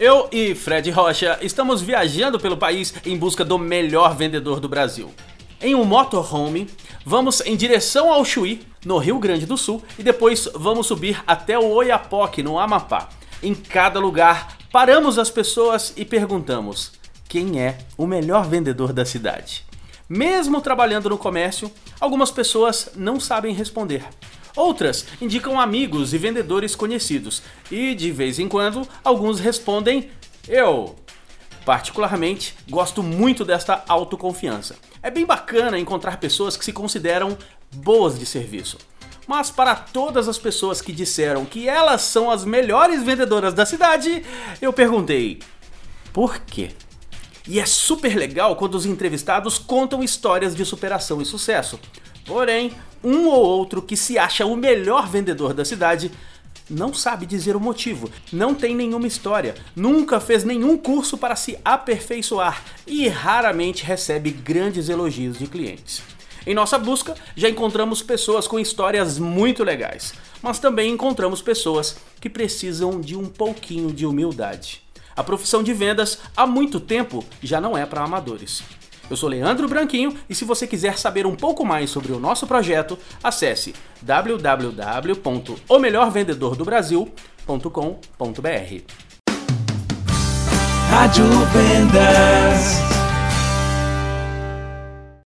Eu e Fred Rocha estamos viajando pelo país em busca do melhor vendedor do Brasil. Em um motorhome, vamos em direção ao Chuí, no Rio Grande do Sul, e depois vamos subir até o Oiapoque, no Amapá. Em cada lugar, paramos as pessoas e perguntamos: quem é o melhor vendedor da cidade? Mesmo trabalhando no comércio, algumas pessoas não sabem responder. Outras indicam amigos e vendedores conhecidos, e de vez em quando alguns respondem eu. Particularmente, gosto muito desta autoconfiança. É bem bacana encontrar pessoas que se consideram boas de serviço. Mas para todas as pessoas que disseram que elas são as melhores vendedoras da cidade, eu perguntei: por quê? E é super legal quando os entrevistados contam histórias de superação e sucesso. Porém, um ou outro que se acha o melhor vendedor da cidade não sabe dizer o motivo, não tem nenhuma história, nunca fez nenhum curso para se aperfeiçoar e raramente recebe grandes elogios de clientes. Em nossa busca, já encontramos pessoas com histórias muito legais, mas também encontramos pessoas que precisam de um pouquinho de humildade. A profissão de vendas há muito tempo já não é para amadores. Eu sou Leandro Branquinho e se você quiser saber um pouco mais sobre o nosso projeto, acesse www.omelhorvendedordobrasil.com.br. Rádio Vendas.